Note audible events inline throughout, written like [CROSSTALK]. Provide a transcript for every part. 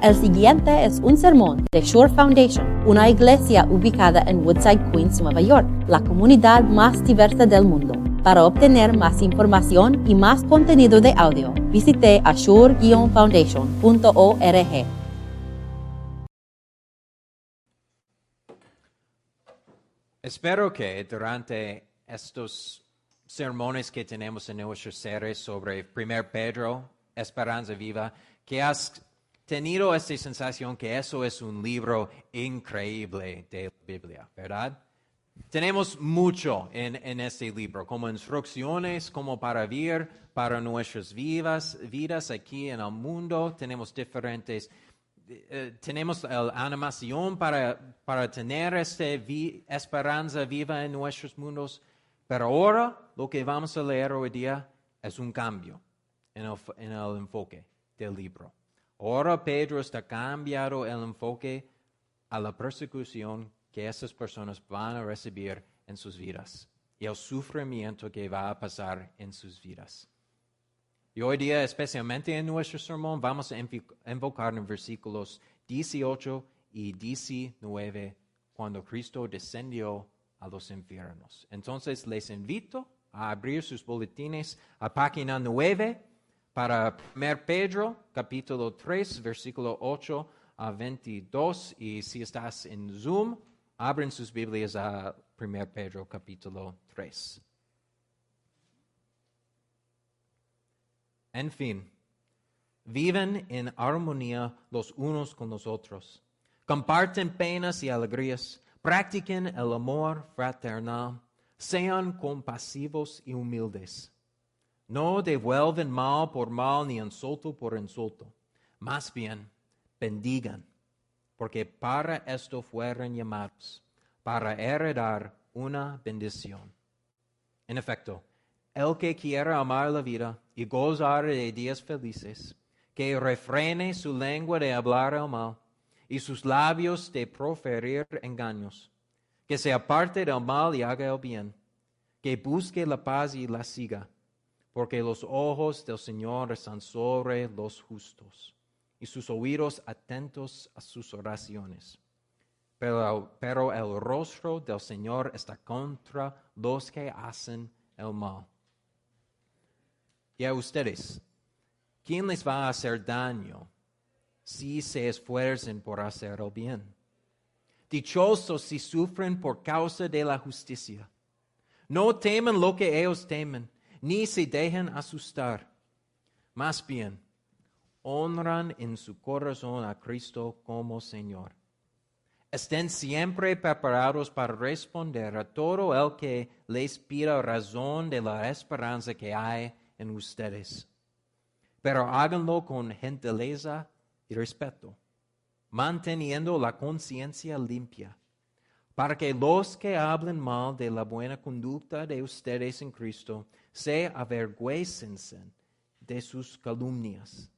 El siguiente es un sermón de Shore Foundation, una iglesia ubicada en Woodside, Queens, Nueva York, la comunidad más diversa del mundo. Para obtener más información y más contenido de audio, visite ashore-foundation.org. Espero que durante estos sermones que tenemos en nuestra serie sobre 1 Pedro, Esperanza Viva, que has tenido esta sensación que eso es un libro increíble de la Biblia, ¿verdad? Tenemos mucho en, en este libro, como instrucciones, como para vivir para nuestras vivas, vidas aquí en el mundo. Tenemos diferentes, eh, tenemos la animación para, para tener esta esperanza viva en nuestros mundos. Pero ahora lo que vamos a leer hoy día es un cambio en el, en el enfoque del libro. Ahora Pedro está cambiando el enfoque a la persecución que esas personas van a recibir en sus vidas y el sufrimiento que va a pasar en sus vidas. Y hoy día, especialmente en nuestro sermón, vamos a enfocar en versículos 18 y 19, cuando Cristo descendió a los infiernos. Entonces les invito a abrir sus boletines a página 9 para 1 Pedro, capítulo 3, versículo 8 a 22. Y si estás en Zoom, abren sus Biblias a 1 Pedro, capítulo 3. En fin, viven en armonía los unos con los otros, comparten penas y alegrías, practiquen el amor fraternal, sean compasivos y humildes no devuelven mal por mal ni insulto por insulto. Más bien, bendigan, porque para esto fueron llamados, para heredar una bendición. En efecto, el que quiera amar la vida y gozar de días felices, que refrene su lengua de hablar el mal y sus labios de proferir engaños, que se aparte del mal y haga el bien, que busque la paz y la siga porque los ojos del Señor están sobre los justos y sus oídos atentos a sus oraciones. Pero, el rostro del Señor está contra los que hacen el mal. Y a ustedes, ¿quién les va a hacer daño si se esfuercen por hacer el bien? Dichosos si sufren por causa de la justicia. No temen lo que ellos temen ni se dejen asustar. Más bien, honran en su corazón a Cristo como Señor. Estén siempre preparados para responder a todo el que les pida razón de la esperanza que hay en ustedes. Pero háganlo con gentileza y respeto, manteniendo la conciencia limpia para que los que hablen mal de la buena conducta de ustedes en Cristo se avergüencen de sus calumnias.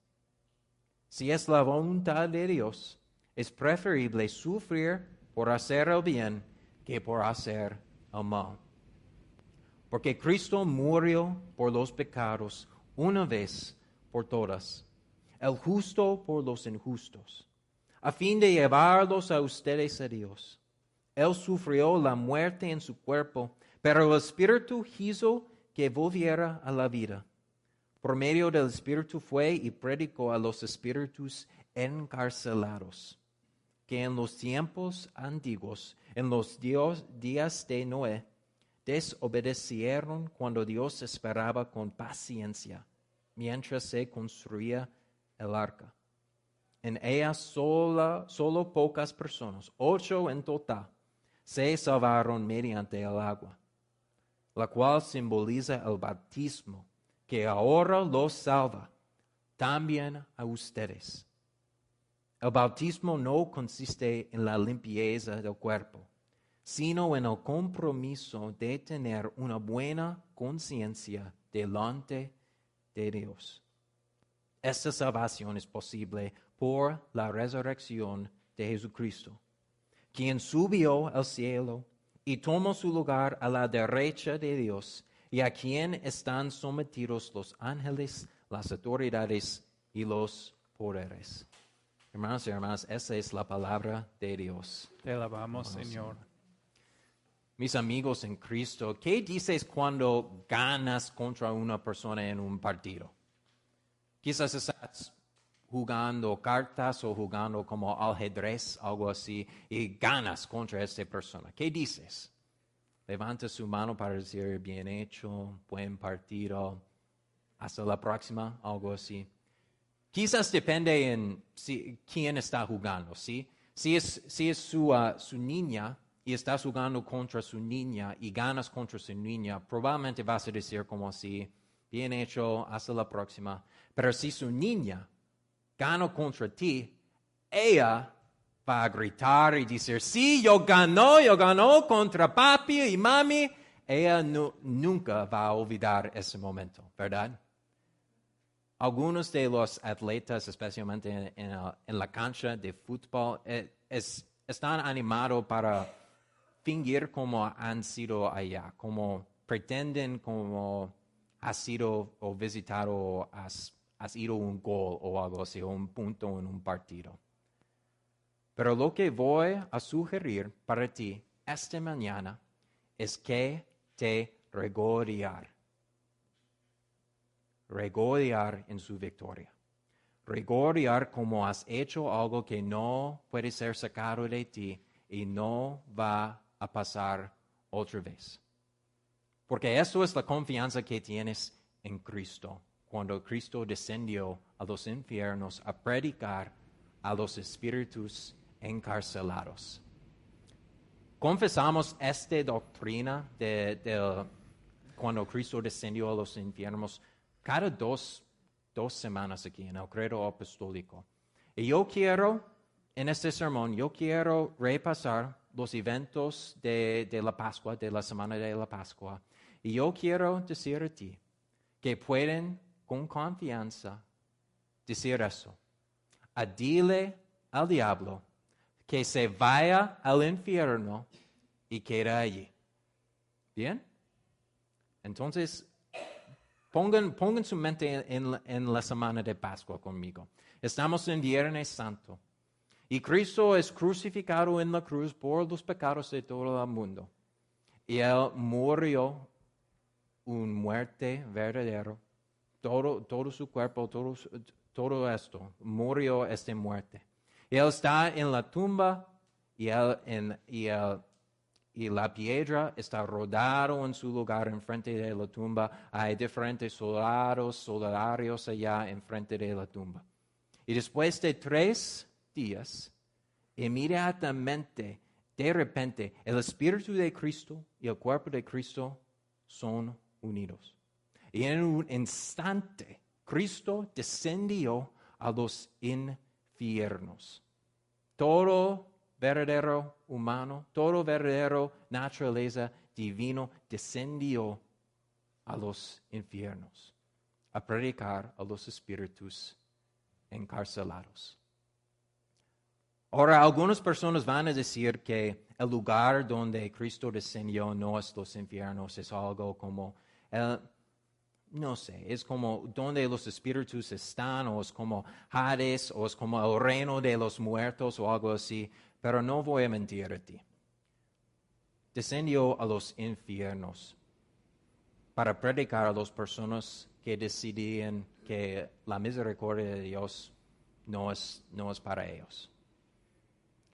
Si es la voluntad de Dios, es preferible sufrir por hacer el bien que por hacer el mal. Porque Cristo murió por los pecados una vez por todas, el justo por los injustos, a fin de llevarlos a ustedes a Dios él sufrió la muerte en su cuerpo, pero el Espíritu hizo que volviera a la vida. Por medio del Espíritu fue y predicó a los espíritus encarcelados, que en los tiempos antiguos, en los días de Noé, desobedecieron cuando Dios esperaba con paciencia, mientras se construía el arca. En ella sola, solo pocas personas, ocho en total, se salvaron mediante el agua, la cual simboliza el bautismo, que ahora los salva también a ustedes. El bautismo no consiste en la limpieza del cuerpo, sino en el compromiso de tener una buena conciencia delante de Dios. Esta salvación es posible por la resurrección de Jesucristo quien subió al cielo y tomó su lugar a la derecha de Dios, y a quien están sometidos los ángeles, las autoridades y los poderes. Hermanos y hermanas, esa es la palabra de Dios. Te alabamos, Señor. Mis amigos en Cristo, ¿qué dices cuando ganas contra una persona en un partido? Quizás estás jugando cartas o jugando como ajedrez, algo así, y ganas contra esta persona. ¿Qué dices? Levanta su mano para decir bien hecho, buen partido, hasta la próxima, algo así. Quizás depende en si, quién está jugando, ¿sí? Si es, si es su, uh, su niña y estás jugando contra su niña y ganas contra su niña, probablemente vas a decir como así, bien hecho, hasta la próxima. Pero si su niña gana contra ti, ella va a gritar y decir, sí, yo ganó, yo ganó contra papi y mami. Ella nunca va a olvidar ese momento, ¿verdad? algunos de los atletas, especialmente en, la cancha de fútbol, eh, están animados para fingir como han sido allá, como pretenden como has sido o visitado o has ido un gol o algo así, o un punto en un partido. Pero lo que voy a sugerir para ti esta mañana es que te regodear regodear en su victoria. Regodear como has hecho algo que no puede ser sacado de ti y no va a pasar otra vez. Porque eso es la confianza que tienes en Cristo. Cuando Cristo descendió a los infiernos a predicar a los espíritus encarcelados. Confesamos esta doctrina de, cuando Cristo descendió a los infiernos cada dos, dos semanas aquí en el credo apostólico. Y yo quiero, en este sermón, yo quiero repasar los eventos de, de la Pascua, de la semana de la Pascua. Y yo quiero decir a ti que pueden con confianza decir eso. A dile al diablo que se vaya al infierno y quede allí. ¿Bien? Entonces, Pongan, su mente en, la semana de Pascua conmigo. Estamos en Viernes Santo. Y Cristo es crucificado en la cruz por los pecados de todo el mundo. Y Él murió una muerte verdadera. Todo, todo su cuerpo, todo, todo esto, murió esta muerte. Y Él está en la tumba y Él, y él y la piedra está rodado en su lugar enfrente de la tumba. Hay diferentes soldados, soldarios allá enfrente de la tumba. Y después de tres días, inmediatamente, de repente, el Espíritu de Cristo y el cuerpo de Cristo son unidos. Y en un instante, Cristo descendió a los infiernos. Todo verdadero humano, todo verdadero naturaleza divino descendió a los infiernos a predicar a los espíritus encarcelados. Ahora, algunas personas van a decir que el lugar donde Cristo descendió no es los infiernos, es algo como el, no sé, es como donde los espíritus están, o es como Hades, o es como el reino de los muertos, o algo así. Pero no voy a mentir a ti. Descendió a los infiernos para predicar a las personas que decidían que la misericordia de Dios no es, no es para ellos.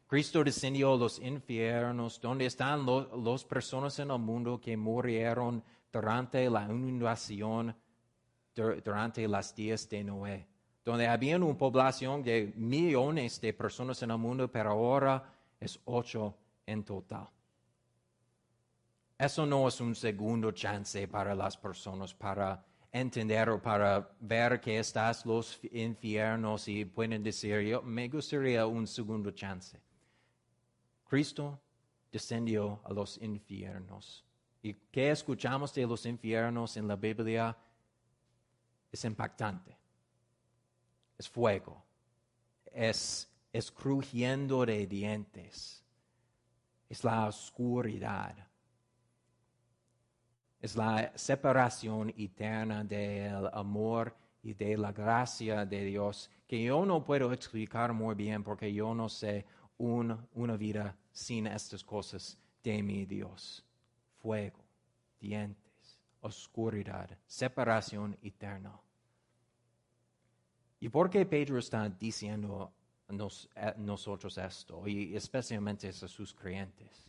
Cristo descendió a los infiernos, donde están las personas en el mundo que murieron durante la inundación, durante las días de Noé donde había una población de millones de personas en el mundo, pero ahora es ocho en total. Eso no es un segundo chance para las personas para entender o para ver que estás los infiernos y pueden decir, yo me gustaría un segundo chance. Cristo descendió a los infiernos. ¿Y qué escuchamos de los infiernos en la Biblia? Es impactante es fuego, es, es crujiendo de dientes, es la oscuridad, es la separación eterna del amor y de la gracia de Dios que yo no puedo explicar muy bien porque yo no sé un- una vida sin estas cosas de mi Dios. Fuego, dientes, oscuridad, separación eterna. ¿Y por qué Pedro está diciendo a a nosotros esto, y especialmente a sus creyentes?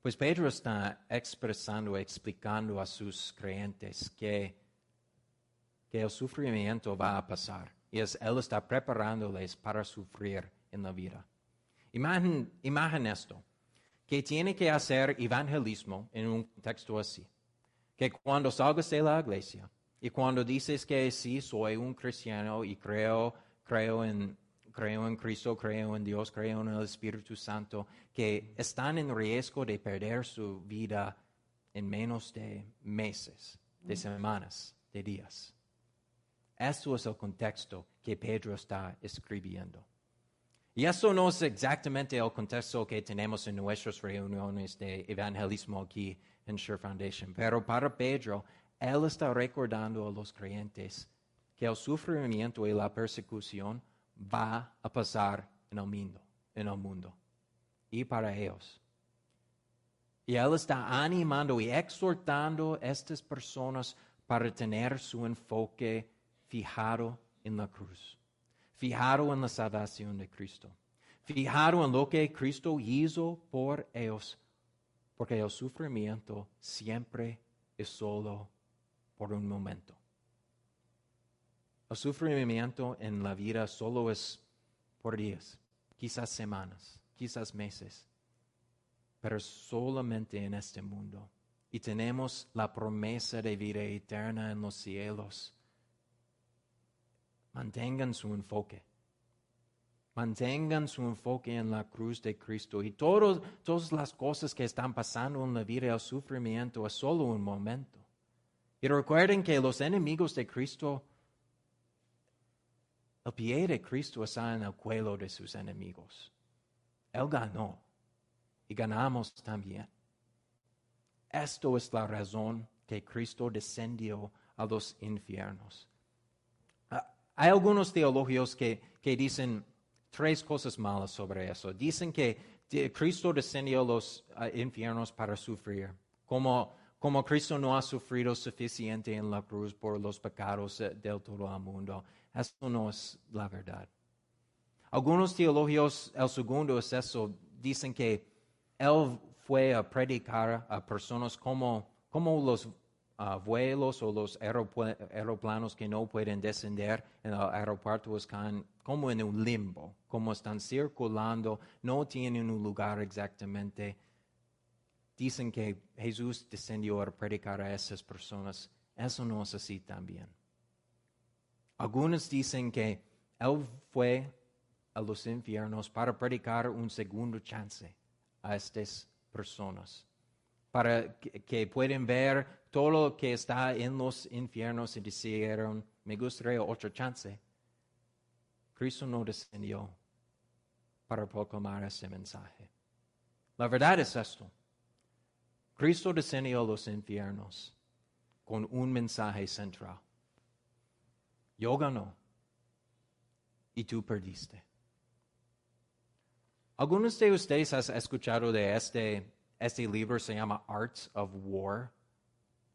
Pues Pedro está expresando, explicando a sus creyentes que, que el sufrimiento va a pasar. Y es, él está preparándoles para sufrir en la vida. Imaginen, imaginen esto, que tiene que hacer evangelismo en un contexto así. Que cuando salgas de la iglesia y cuando dices que sí, soy un cristiano y creo, creo en, creo en Cristo, creo en Dios, creo en el Espíritu Santo, que están en riesgo de perder su vida en menos de meses, de semanas, de días. Esto es el contexto que Pedro está escribiendo. Y eso no es exactamente el contexto que tenemos en nuestras reuniones de evangelismo aquí en Sure Foundation, pero para Pedro, él está recordando a los creyentes que el sufrimiento y la persecución va a pasar en el mundo, en el mundo, y para ellos. Y él está animando y exhortando a estas personas para tener su enfoque fijado en la cruz, fijado en la salvación de Cristo, fijado en lo que Cristo hizo por ellos, porque el sufrimiento siempre es solo por un momento. El sufrimiento en la vida solo es por días, quizás semanas, quizás meses, pero solamente en este mundo. Y tenemos la promesa de vida eterna en los cielos. Mantengan su enfoque. Mantengan su enfoque en la cruz de Cristo. Y todos, todas las cosas que están pasando en la vida, el sufrimiento, es solo un momento. Y recuerden que los enemigos de Cristo, el pie de Cristo está en el cuello de sus enemigos. Él ganó y ganamos también. Esto es la razón que Cristo descendió a los infiernos. Hay algunos teólogos que, que dicen tres cosas malas sobre eso. Dicen que Cristo descendió a los infiernos para sufrir, como, como Cristo no ha sufrido suficiente en la cruz por los pecados del todo el mundo. Eso no es la verdad. Algunos teólogos, el segundo es eso, dicen que él fue a predicar a personas como, como los ah, vuelos o los aeropla- aeroplanos que no pueden descender en el aeropuerto están como en un limbo, como están circulando, no tienen un lugar exactamente. Dicen que Jesús descendió a predicar a esas personas. Eso no es así también. Algunos dicen que Él fue a los infiernos para predicar un segundo chance a estas personas, para que, que pueden ver todo lo que está en los infiernos y dijeron, me gustaría otra chance. Cristo no descendió para proclamar ese mensaje. La verdad es esto. Cristo descendió a los infiernos con un mensaje central. Yo ganó y tú perdiste. Algunos de ustedes han escuchado de este, este libro, se llama Arts of War.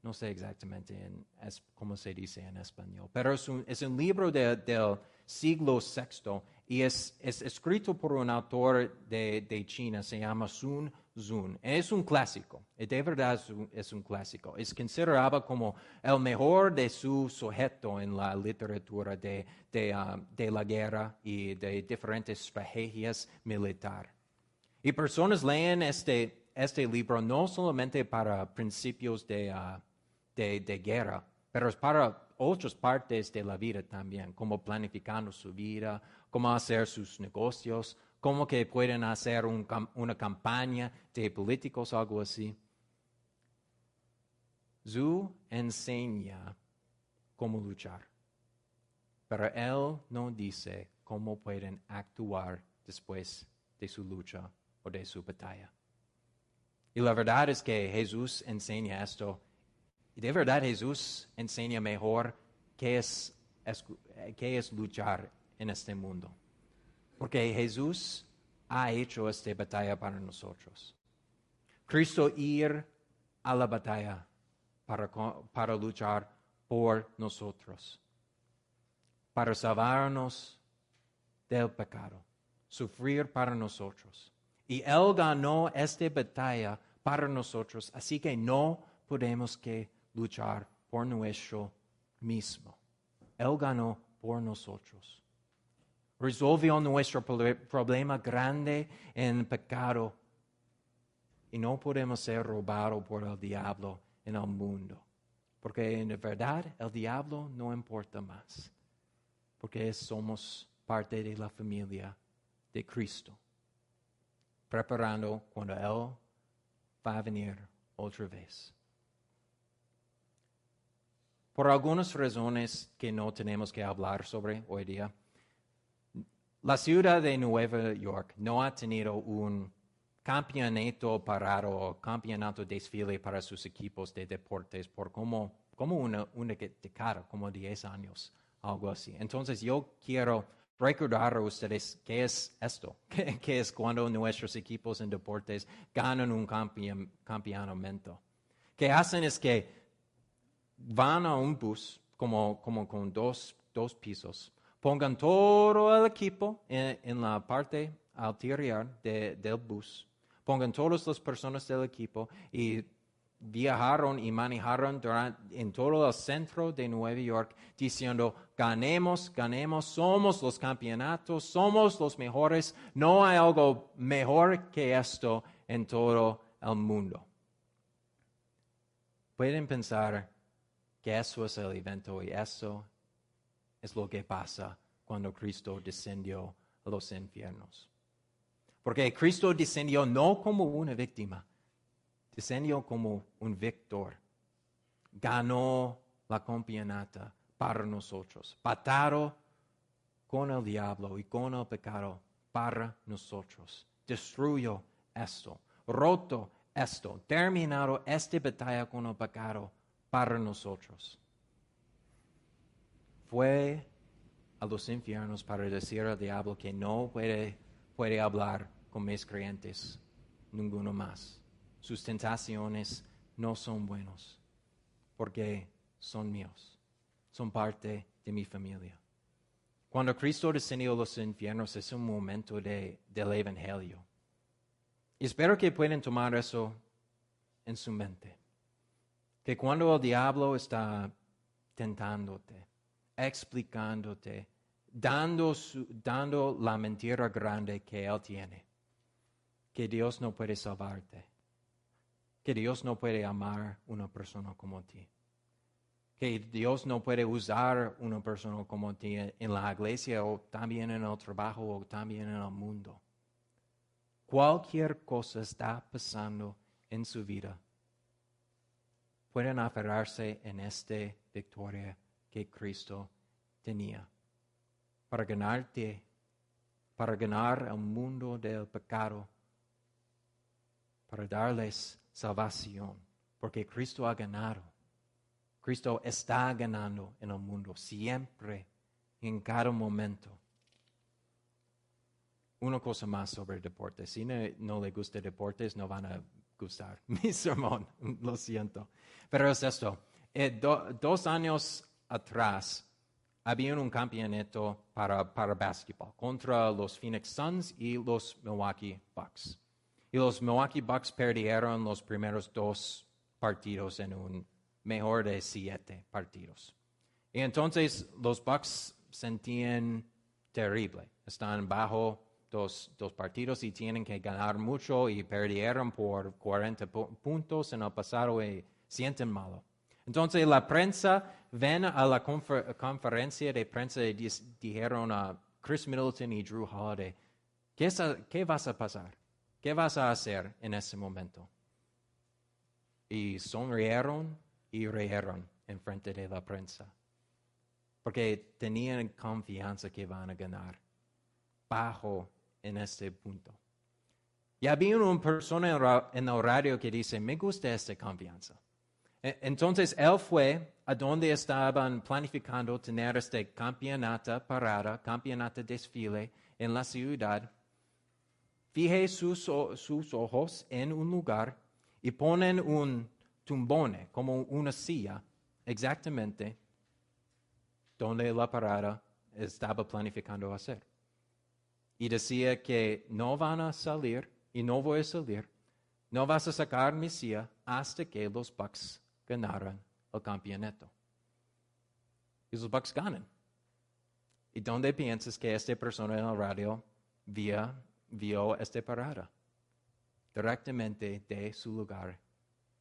No sé exactamente en, cómo se dice en español, pero es un, libro de- del siglo VI y es, es escrito por un autor de, de China, se llama Sun Tzu. Es un clásico, de verdad es un, es un clásico. Es considerado como el mejor de su sujeto en la literatura de, de, ah, de la guerra y de diferentes estrategias militares. Y personas leen este, este libro no solamente para principios de, ah, de, de guerra, pero es para otras partes de la vida también, como planificando su vida, cómo hacer sus negocios, cómo que pueden hacer un una campaña de políticos, algo así. Zhu enseña cómo luchar, pero él no dice cómo pueden actuar después de su lucha o de su batalla. Y la verdad es que Jesús enseña esto. Y de verdad Jesús enseña mejor qué es, eh, es luchar en este mundo. Porque Jesús ha hecho esta batalla para nosotros. Cristo ir a la batalla para, para luchar por nosotros, para salvarnos del pecado, sufrir para nosotros. Y Él ganó esta batalla para nosotros, así que no podemos que luchar por nuestro mismo. Él ganó por nosotros. Resolvió nuestro proble- problema grande en pecado y no podemos ser robados por el diablo en el mundo. Porque en verdad el diablo no importa más. Porque somos parte de la familia de Cristo. Preparando cuando Él va a venir otra vez. Por algunas razones que no tenemos que hablar sobre hoy día, la ciudad de Nueva York no ha tenido un campeonato parado o campeonato desfile para sus equipos de deportes por como, como una, una década, como 10 años, algo así. Entonces yo quiero recordar a ustedes qué es esto, [LAUGHS] qué, es cuando nuestros equipos en deportes ganan un campeon-. ¿Qué hacen es que van a un bus como, como con dos, dos pisos, pongan todo el equipo en, la parte ulterior de- del bus, pongan todas las personas del equipo y viajaron y manejaron durante, en todo el centro de Nueva York diciendo, ganemos, ganemos, somos los campeonatos, somos los mejores, no hay algo mejor que esto en todo el mundo. Pueden pensar que eso es el evento y eso es lo que pasa cuando Cristo descendió a los infiernos. Porque Cristo descendió no como una víctima, descendió como un victor. Ganó la campeonata para nosotros, patado con el diablo y con el pecado para nosotros. Destruyó esto, roto esto, terminado esta batalla con el pecado para nosotros. Fue a los infiernos para decir al diablo que no puede, puede hablar con mis creyentes, ninguno más. Sus tentaciones no son buenos, porque son míos, son parte de mi familia. Cuando Cristo descendió los infiernos es un momento de, del Evangelio. Y espero que puedan tomar eso en su mente. Que cuando el diablo está tentándote, explicándote, dando, su- dando la mentira grande que él tiene, que Dios no puede salvarte, que Dios no puede amar una persona como ti, que Dios no puede usar una persona como ti en la iglesia o también en el trabajo o también en el mundo. Cualquier cosa está pasando en su vida. Pueden aferrarse en esta victoria que Cristo tenía para ganarte, para ganar el mundo del pecado, para darles salvación, porque Cristo ha ganado. Cristo está ganando en el mundo siempre, en cada momento. Una cosa más sobre deportes. Si no, le gusta deportes, no van a gustar [LAUGHS] mi sermón. Lo siento. Pero es esto. Eh, do- dos años atrás había un campeonato para, para básquetbol contra los Phoenix Suns y los Milwaukee Bucks. Y los Milwaukee Bucks perdieron los primeros dos partidos en un mejor de siete partidos. Y entonces los Bucks sentían terrible. Están bajo dos, dos partidos y tienen que ganar mucho y perdieron por 40 pu- puntos en el pasado y sienten malo. Entonces la prensa ven a la confer- conferencia de prensa y dijeron a Chris Middleton y Drew Holiday, ¿qué, ¿qué vas a pasar? ¿Qué vas a hacer en ese momento? Y sonrieron y rieron en frente de la prensa, porque tenían confianza que van a ganar bajo en este punto. Y había una persona en el radio que dice, me gusta esta confianza. E- Entonces él fue a donde estaban planificando tener este campeonato parada, campeonato desfile en la ciudad. Fije sus, ojos en un lugar y ponen un tumbone, como una silla, exactamente donde la parada estaba planificando hacer. Y decía que no van a salir y no voy a salir, no vas a sacar mi silla hasta que los Bucks ganaran el campeonato. Y los Bucks ganan. ¿Y dónde piensas que esta persona en la radio via, vio esta parada? Directamente de su lugar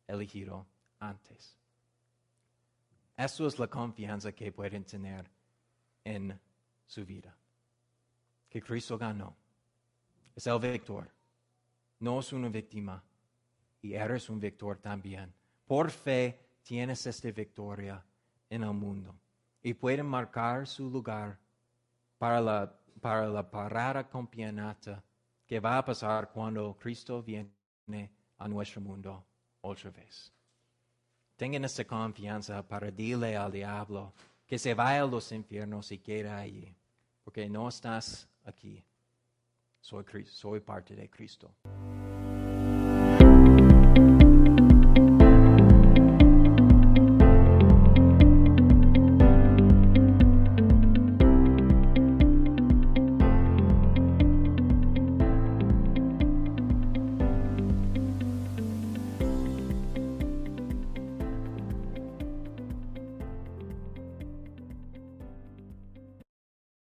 elegido antes. Eso es la confianza que pueden tener en su vida. Que Cristo ganó. Es el victor. No es una víctima. Y eres un victor también. Por fe tienes esta victoria en el mundo. Y pueden marcar su lugar para la, para la parada campeonata que va a pasar cuando Cristo viene a nuestro mundo otra vez. Tengan esta confianza para decirle al diablo que se vaya a los infiernos y quede allí, porque no estás aquí. Soy, soy parte de Cristo.